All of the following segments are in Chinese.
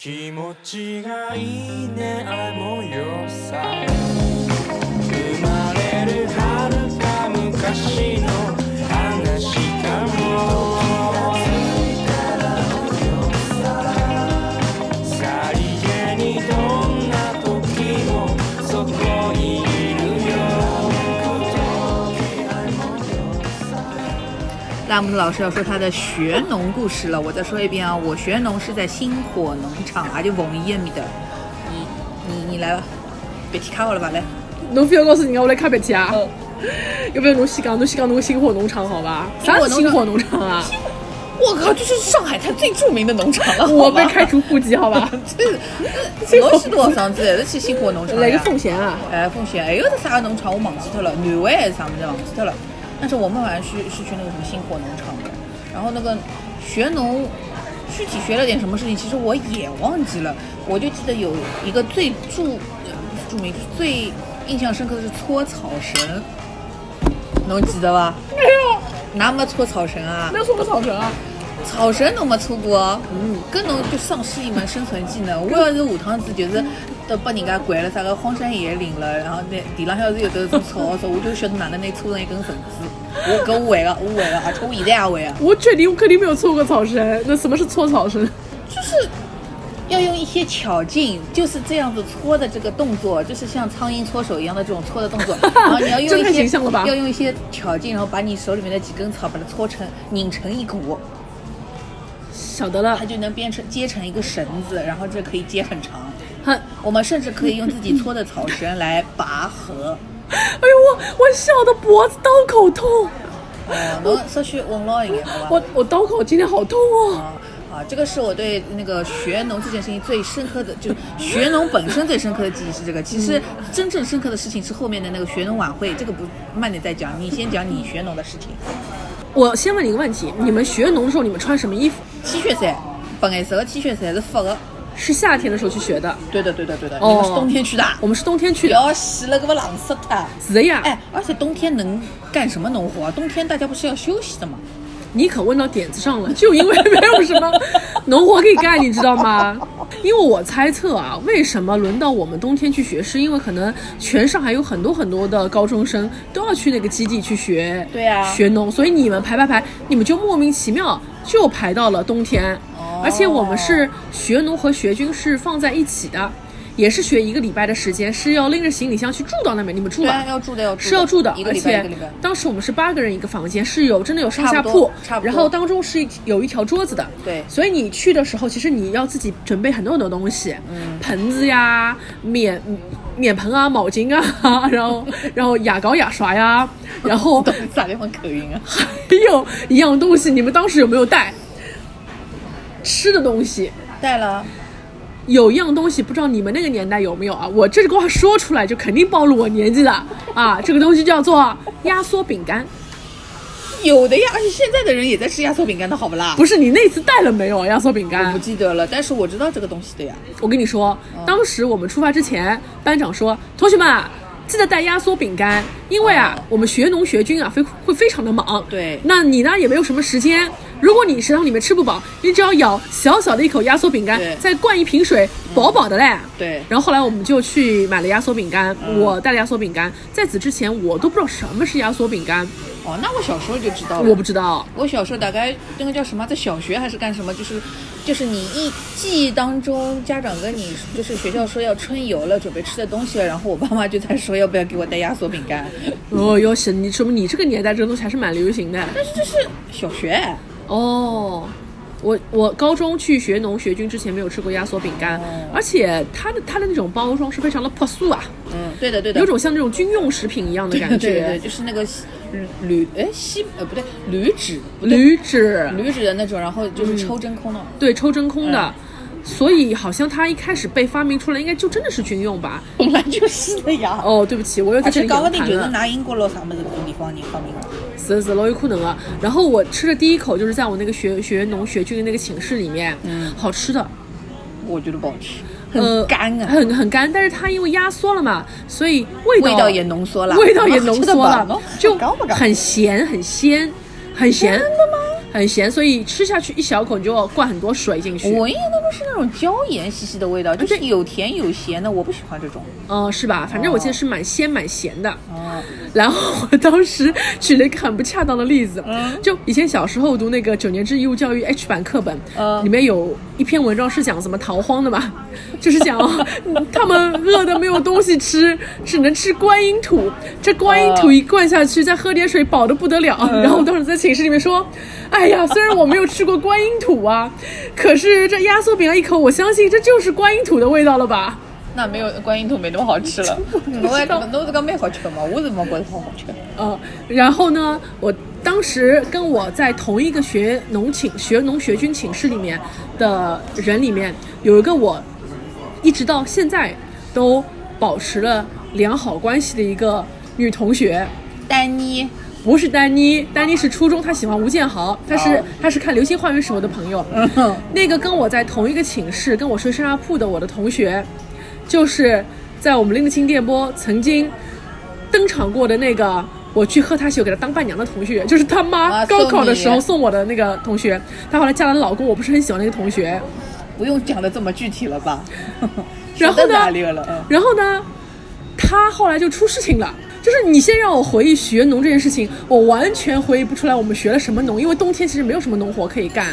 気持ちがいいねあの夜さ。拉姆斯老师要说他的学农故事了，我再说一遍啊，我学农是在星火农场，啊就凤仪面的。你你你来吧，别提卡我了吧，来。侬非要告诉人家我来看鼻涕啊？要不要侬先讲，侬先讲侬个星火农场好吧？啥是星火农场啊？我靠，这是上海滩最著名的农场了，我被开除户籍好吧？这老许多少房子，还是去星火农场呀。来个奉贤啊？哎，奉贤，还有个啥个农场我忘记掉了，南汇还是啥么子忘记掉了。但是我们好像是是去那个什么星火农场的，然后那个学农，具体学了点什么事情，其实我也忘记了。我就记得有一个最著呃著名、最印象深刻的是搓草绳，侬记得吧？没有，哪没搓草绳啊？没有搓过草绳啊？草绳侬没搓过，嗯，跟侬就丧失一门生存技能。我要是下趟子就是都把人家拐了啥个荒山野岭了，然后那地浪要是有得种草的时候，我就晓得哪能拿搓成一根绳子。我搿我会个，我会了，而且我现在也会啊，我确定我肯定没有搓过草绳。那什么是搓草绳？就是要用一些巧劲，就是这样子搓的这个动作，就是像苍蝇搓手一样的这种搓的动作。然后你要用一些要用一些巧劲，然后把你手里面的几根草把它搓成拧成一股。晓得了它，就能变成接成一个绳子，然后这可以接很长。哼，我们甚至可以用自己搓的草绳来拔河。哎呦我我笑的脖子刀口痛，哦，侬稍许稳牢一点，好吧？我我刀口今天好痛哦。啊啊，这个是我对那个学农这件事情最深刻的，就学农本身最深刻的记忆是这个。其实真正深刻的事情是后面的那个学农晚会，这个不慢点再讲。你先讲你学农的事情。我先问你一个问题，你们学农的时候你们穿什么衣服？T 恤衫，白颜色的 T 恤衫是发的。是夏天的时候去学的，对的，对的，对的。哦你们是冬天去的？我们是冬天去的。要洗了，给我冷死他。是的呀，哎，而且冬天能干什么农活啊？冬天大家不是要休息的吗？你可问到点子上了，就因为没有什么 农活可以干，你知道吗？因为我猜测啊，为什么轮到我们冬天去学，是因为可能全上海有很多很多的高中生都要去那个基地去学，对啊学农，所以你们排排排，你们就莫名其妙就排到了冬天，哦而且我们是学农和学军是放在一起的。也是学一个礼拜的时间，是要拎着行李箱去住到那边。你们住吧？要住的要住的，是要住的，而且。当时我们是八个人一个房间，是有真的有上下铺然后当中是有一条桌子的，对所以你去的时候，其实你要自己准备很多很多东西，嗯，盆子呀、免免盆啊、毛巾啊，然后然后牙膏、牙刷呀，然后咋地方口音啊？还有一样东西，你们当时有没有带？吃的东西，带了，有一样东西，不知道你们那个年代有没有啊？我这个话说出来就肯定暴露我年纪了啊！这个东西叫做压缩饼干，有的呀，而且现在的人也在吃压缩饼干的好不啦？不是你那次带了没有压缩饼干我不？记得了，但是我知道这个东西的呀。我跟你说，当时我们出发之前，班长说：“同学们啊，记得带压缩饼干，因为啊哦，我们学农学军啊，非会非常的忙。对那你呢也没有什么时间。如果你食堂里面吃不饱，你只要咬小小的一口压缩饼干，再灌一瓶水，饱饱的嘞。对然后后来我们就去买了压缩饼干，我带了压缩饼干。在此之前，我都不知道什么是压缩饼干，哦，那我小时候就知道了。我不知道。我小时候大概那个叫什么，在小学还是干什么，就是就是你一记忆当中，家长跟你就是学校说要春游了，准备吃的东西了，然后我爸妈就在说要不要给我带压缩饼干，哦哟，是你说明你这个年代这个东西还是蛮流行的。但是这是小学，哦，我我高中去学农学军之前没有吃过压缩饼干，哦而且它的它的那种包装是非常的朴素啊，嗯，对的对的，有种像那种军用食品一样的感觉。对对，就是那个锡铝哎锡呃不对铝纸铝纸，铝纸的那种，然后就是抽真空的。对，抽真空的。嗯所以好像它一开始被发明出来，应该就真的是军用吧？本来就是的呀。哦，对不起，我又在而且这里搞不定就是。拿英国佬啥么子这种地方人发明的。是是，老有可能啊。然后我吃的第一口就是在我那个学学农学军的那个寝室里面，嗯好吃的，我觉得不好吃，呃很干啊，很很干，但是它因为压缩了嘛，所以味道味道也浓缩了，味道也浓 缩了，就？很咸，很鲜，很咸。真的吗？很咸，所以吃下去一小口你就要灌很多水进去。我印象当中是那种椒盐兮兮的味道，就是有甜有咸的，我不喜欢这种。嗯、是吧？反正我记得是蛮鲜蛮咸的。哦，然后我当时举了一个很不恰当的例子，就以前小时候读那个九年制义务教育 H 版课本，嗯里面有一篇文章是讲怎么逃荒的嘛，就是讲嗯 他们饿的没有东西吃，只能吃观音土，这观音土一灌下去，再喝点水饱的不得了。然后我当时在寝室里面说，哎呀，虽然我没有吃过观音土啊，可是这压缩饼啊一口，我相信这就是观音土的味道了吧。那没有观音土没那么好吃了。侬还侬这个蛮好吃的嘛，我是没觉得好好吃。嗯，然后呢，我当时跟我在同一个学农寝学农学军寝室里面的人里面，有一个我一直到现在都保持了良好关系的一个女同学。丹妮，不是丹妮，丹妮是初中，她喜欢吴建豪，她是、哦她是看《流星花园》时候的朋友。嗯，那个跟我在同一个寝室，跟我睡上下铺的我的同学，就是在我们拎得清电波曾经登场过的那个，我去喝他酒给他当伴娘的同学，就是他妈啊高考的时候送我的那个同学。她后来嫁了老公，我不是很喜欢那个同学。不用讲的这么具体了吧？然后呢然后呢，他后来就出事情了。就是你先让我回忆学农这件事情，我完全回忆不出来我们学了什么农，因为冬天其实没有什么农活可以干。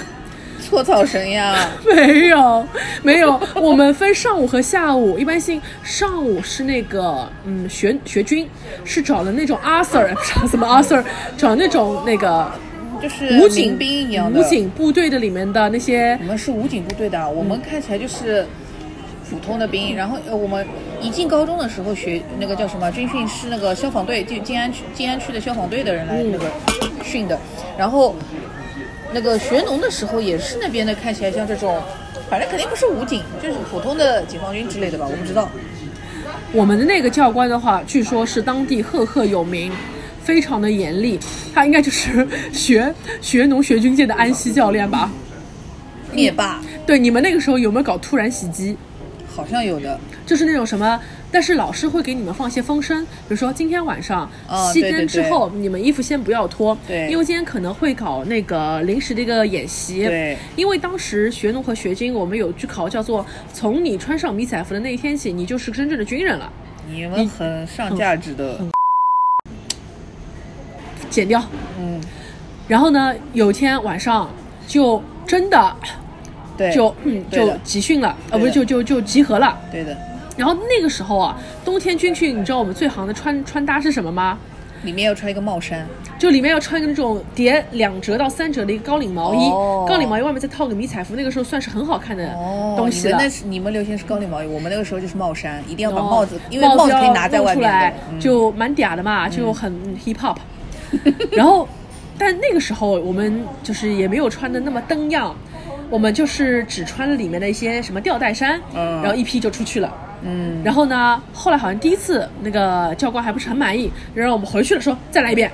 搓草绳呀，没有，没有，我们分上午和下午，一般性上午是那个嗯学学军，是找了那种 Arthur 找什么 Arthur，找那种那个就是武警兵一样的。武警部队的里面的那些我们是武警部队的，我们看起来就是普通的兵。然后呃，我们一进高中的时候学那个叫什么军训是那个消防队，就静安区静安区的消防队的人来那个训的。然后那个学农的时候也是那边的，看起来像这种，反正肯定不是武警，就是普通的解放军之类的吧，我不知道。我们的那个教官的话，据说是当地赫赫有名，非常的严厉，他应该就是学学农学军界的安西教练吧？灭霸对，你们那个时候有没有搞突然袭击？好像有的，就是那种什么，但是老师会给你们放一些风声，比如说今天晚上哦熄灯之后，你们衣服先不要脱，对。因为今天可能会搞那个临时的一个演习，对，因为当时学农和学军，我们有句考叫做从你穿上迷彩服的那一天起，你就是真正的军人了，你们很上价值的，剪掉。嗯，然后呢，有一天晚上就真的对，就嗯就集训了，呃不是就就就集合了。对的，然后那个时候啊，冬天军训，你知道我们最行的穿穿搭是什么吗？里面要穿一个帽衫，就里面要穿一个那种叠两折到三折的一个高领毛衣，哦高领毛衣外面再套个迷彩服，那个时候算是很好看的哦，东西了。你们那是你们流行是高领毛衣，我们那个时候就是帽衫，一定要把帽子，因为帽子可以拿在外面出来的，嗯就蛮嗲的嘛，就很 hip hop。然后，但那个时候我们就是也没有穿的那么登样，我们就是只穿了里面的一些什么吊带衫，嗯然后一批就出去了。嗯，然后呢，后来好像第一次那个教官还不是很满意，让我们回去了说再来一遍，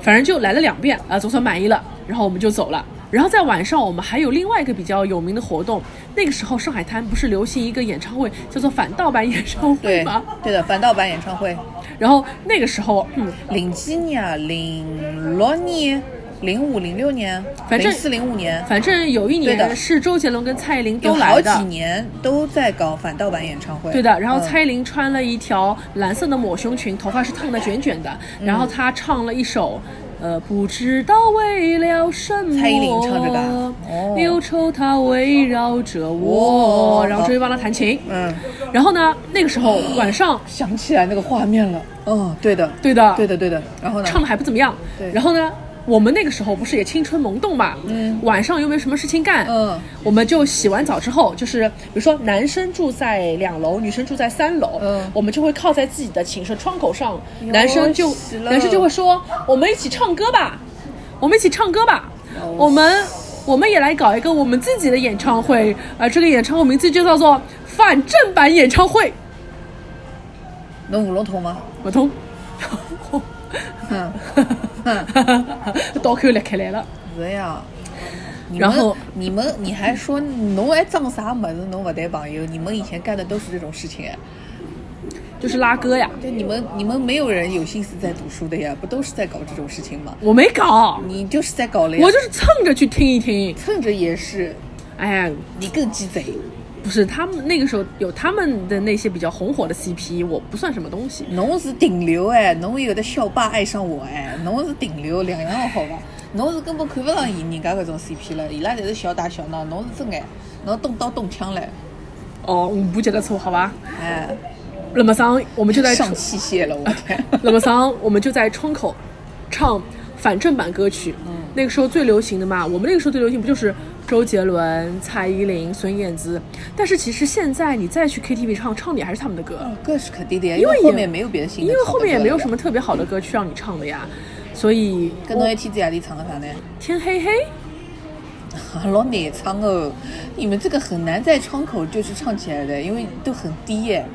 反正就来了两遍啊、总算满意了，然后我们就走了。然后在晚上，我们还有另外一个比较有名的活动，那个时候上海滩不是流行一个演唱会，叫做反盗版演唱会吗？对的，反盗版演唱会，然后那个时候，嗯，零几年啊，零六年、零五、零六年，反正零四、零五年，反正有一年是周杰伦跟蔡依林都来的好几，年都在搞反盗版演唱会。对的。然后嗯蔡依林穿了一条蓝色的抹胸裙，头发是烫的卷卷的，然后她唱了一首。呃，不知道为了什么，蔡依林唱这个啊哦忧愁它围绕着我，哇然后周一帮她弹琴。嗯，然后呢，那个时候晚上，想起来那个画面了。哦，对的，对的，对的，对的。然后呢？唱的还不怎么样。对然后呢，我们那个时候不是也青春萌动嘛，嗯。晚上又没有什么事情干，嗯，我们就洗完澡之后，就是比如说男生住在两楼，女生住在三楼，嗯。我们就会靠在自己的寝室窗口上，男生就男生就会说，我们一起唱歌吧，我们一起唱歌吧，哦。我们我们也来搞一个我们自己的演唱会，啊、这个演唱会名字就叫做反正版演唱会，能五龙通吗？我通。嗯，刀口裂开来了。是呀。然后你们你还说侬还装啥么子？侬不谈朋友？你们以前干的都是这种事情哎。就是拉歌呀。对你们你们没有人有心思在读书的呀，不都是在搞这种事情吗？我没搞，你就是在搞了呀，我就是蹭着去听一听。蹭着也是，哎呀，你更鸡贼。不是他们那个时候有他们的那些比较红火的 CP，我不算什么东西。侬是顶流哎，侬有的校霸爱上我哎，侬是顶流，两样好吧？侬是根本看不上伊人家搿种 CP 了，伊拉侪是小打小闹，侬是真爱，侬动刀动枪嘞，哦，我不觉得错，好吧？哎，那么桑，我们就在上器械了，我天，那么桑，我们就在窗口唱反正版歌曲。嗯，那个时候最流行的嘛，我们那个时候最流行不就是周杰伦、蔡依林、孙燕姿？但是其实现在你再去 KTV 唱，唱的也还是他们的歌，歌是肯定的呀，因为后面没有别的新的，因为后面也没有什么。特别好的歌去让你唱的呀。所以跟侬一天在夜里唱个啥呢？天黑黑，老难唱哦，你们这个很难在窗口就是唱起来的，因为都很低耶。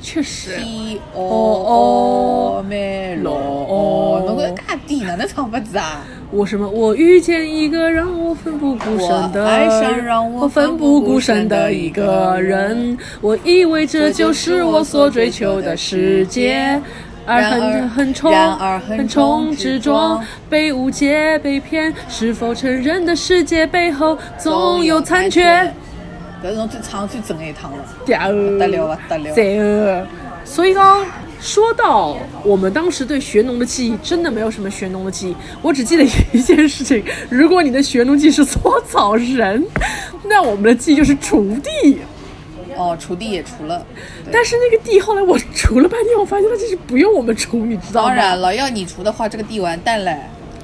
确实。低哦哦哦咩咯哦哦，侬搿介低哪能唱法子啊？我什么？我遇见一个让我奋不顾身的，我爱上让我我奋不顾身的一个人。我以为这就是我所追求的世界。而然而横横冲，横横冲冲直直撞撞，被误解、被骗，是否成人的世界背后总有残缺？搿是侬最唱最正的一趟了，屌，不得了不得了。所以讲，说到我们当时对学农的记忆，真的没有什么学农的记忆，我只记得一件事情：如果你的学农记是搓草人，那我们的记忆就是锄地。哦，锄地也锄了，但是那个地后来我锄了半天，我发现它其实不用我们锄，你知道吗？当然了，要你锄的话，这个地完蛋了。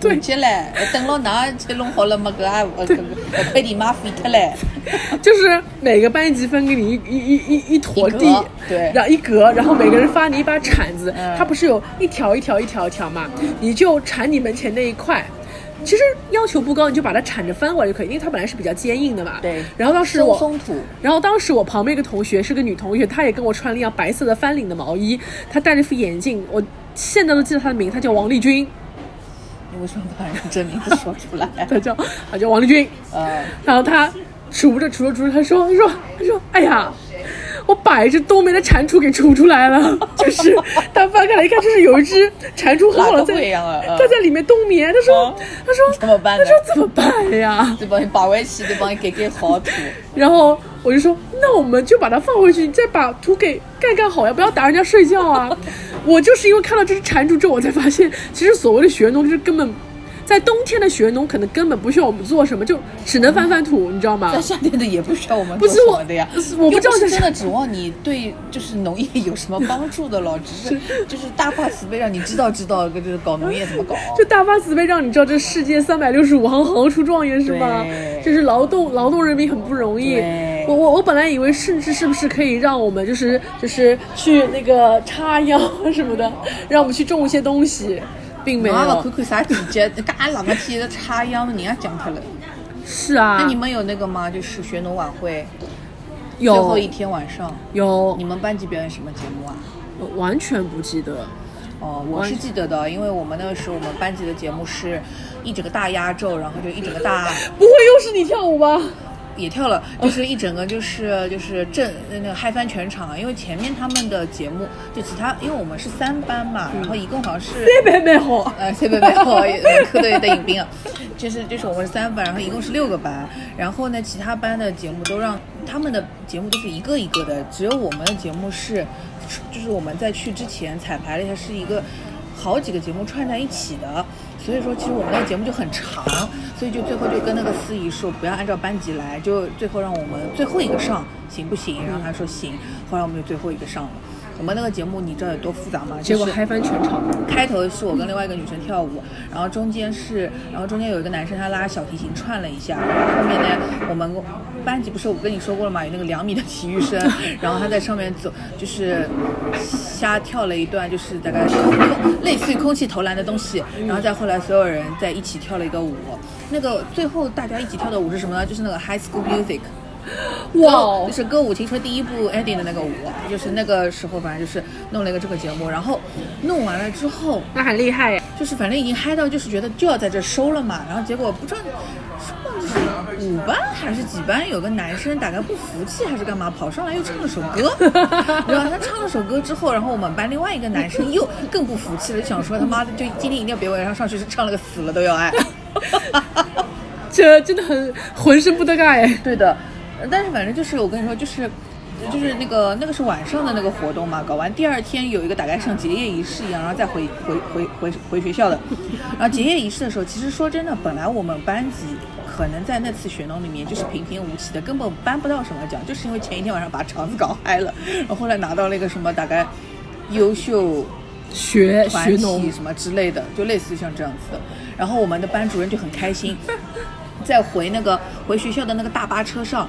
对完结嘞，等牢㑚去弄好了么？搿也呃搿搿块地买废脱嘞。就是每个班级分给你一一一一一坨地，对然后一格，然后每个人发你一把铲子，嗯它不是有一条一条一条一条嘛，你就铲你门前那一块。其实要求不高，你就把它铲着翻过来就可以，因为它本来是比较坚硬的嘛。对然后当时我，松松土，然后当时我旁边一个同学是个女同学，她也跟我穿了一样白色的翻领的毛衣，她戴了一副眼镜，我现在都记得她的名，她叫王丽君，你为什么不把人真名字说出来？他叫他叫王丽君。呃，然后他锄着锄着锄着，他说他说他说，哎呀，我把一只冬眠的蟾蜍给锄出来了。就是他翻开来一看，就是有一只蟾蜍很好的在他在里面冬眠。他说嗯他说怎么办他说怎么办呀？就帮你把回去，就帮你给给好土。然后我就说，那我们就把它放回去，你再把土给盖盖好呀，不要打人家睡觉啊。我就是因为看到这只蟾蜍之后，我才发现，其实所谓的学农就是根本。在冬天的学农可能根本不需要我们做什么，就只能翻翻土，你知道吗在？夏天的也不需要我们做什么的呀，我不知道又是真的指望你对就是农业有什么帮助的了，只是 就是大发慈悲让你知道知道，就是搞农业怎么搞。就大发慈悲让你知道这世界三百六十五行，行出状元是吧对？就是劳动劳动人民很不容易对。我我我本来以为甚至是不是可以让我们就是就是去那个插秧什么的，让我们去种一些东西，并没有侬也不。看看啥季节，介冷个天的插秧，人家讲脱了。是啊，那你们有那个吗？就是学农晚会最后一天晚上，有你们班级表演什么节目啊？完全不记得。哦，我是记得的，因为我们那个时候我们班级的节目是一整个大压轴，然后就一整个大不会又是你跳舞吧？也跳了，就是一整个就是就是正那个嗨翻全场，因为前面他们的节目就其他，因为我们是三班嘛，然后一共好像是。别别别好，呃，谢贝贝好，科队的迎宾啊，就是就是我们是三班，然后一共是六个班，然后呢，其他班的节目都让他们的节目都是一个一个的，只有我们的节目是，就是我们在去之前彩排了一下，是一个好几个节目串在一起的，所以说其实我们那个节目就很长，所以就最后就跟那个司仪说不要按照班级来，就最后让我们最后一个上行不行？然后他说行，后来我们就最后一个上了。我们那个节目你知道有多复杂吗？结果嗨翻全场。开头是我跟另外一个女生跳舞，然后中间是，然后中间有一个男生他拉小提琴串了一下，然后后面呢，我们班级不是我跟你说过了嘛，有那个两米的体育生，然后他在上面走，就是瞎跳了一段，就是大概空类似于空气投篮的东西，然后再后来所有人在一起跳了一个舞，那个最后大家一起跳的舞是什么呢？就是那个 High School Music。哇哦就是歌舞青春第一部 ending 的那个舞，就是那个时候反正就是弄了一个这个节目，然后弄完了之后，那很厉害呀！就是反正已经嗨到就是觉得就要在这收了嘛，然后结果不知道忘记是五班还是几班，有个男生大概不服气还是干嘛，跑上来又唱了首歌，然后他唱了首歌之后，然后我们班另外一个男生又更不服气了，就想说他妈的就今天一定要别晚上上去是唱了个死了都要爱。这真的很浑身不得盖哎。对的，呃但是反正就是我跟你说，就是就是那个那个是晚上的那个活动嘛，搞完第二天有一个大概像结业仪式一样，然后再回回回回回学校的。然后结业仪式的时候，其实说真的，本来我们班级可能在那次学农里面就是平平无奇的，根本颁不到什么奖，就是因为前一天晚上把场子搞嗨了，然后后来拿到了一个什么大概优秀学团学农体什么之类的，就类似于像这样子的。然后我们的班主任就很开心，在回那个回学校的那个大巴车上，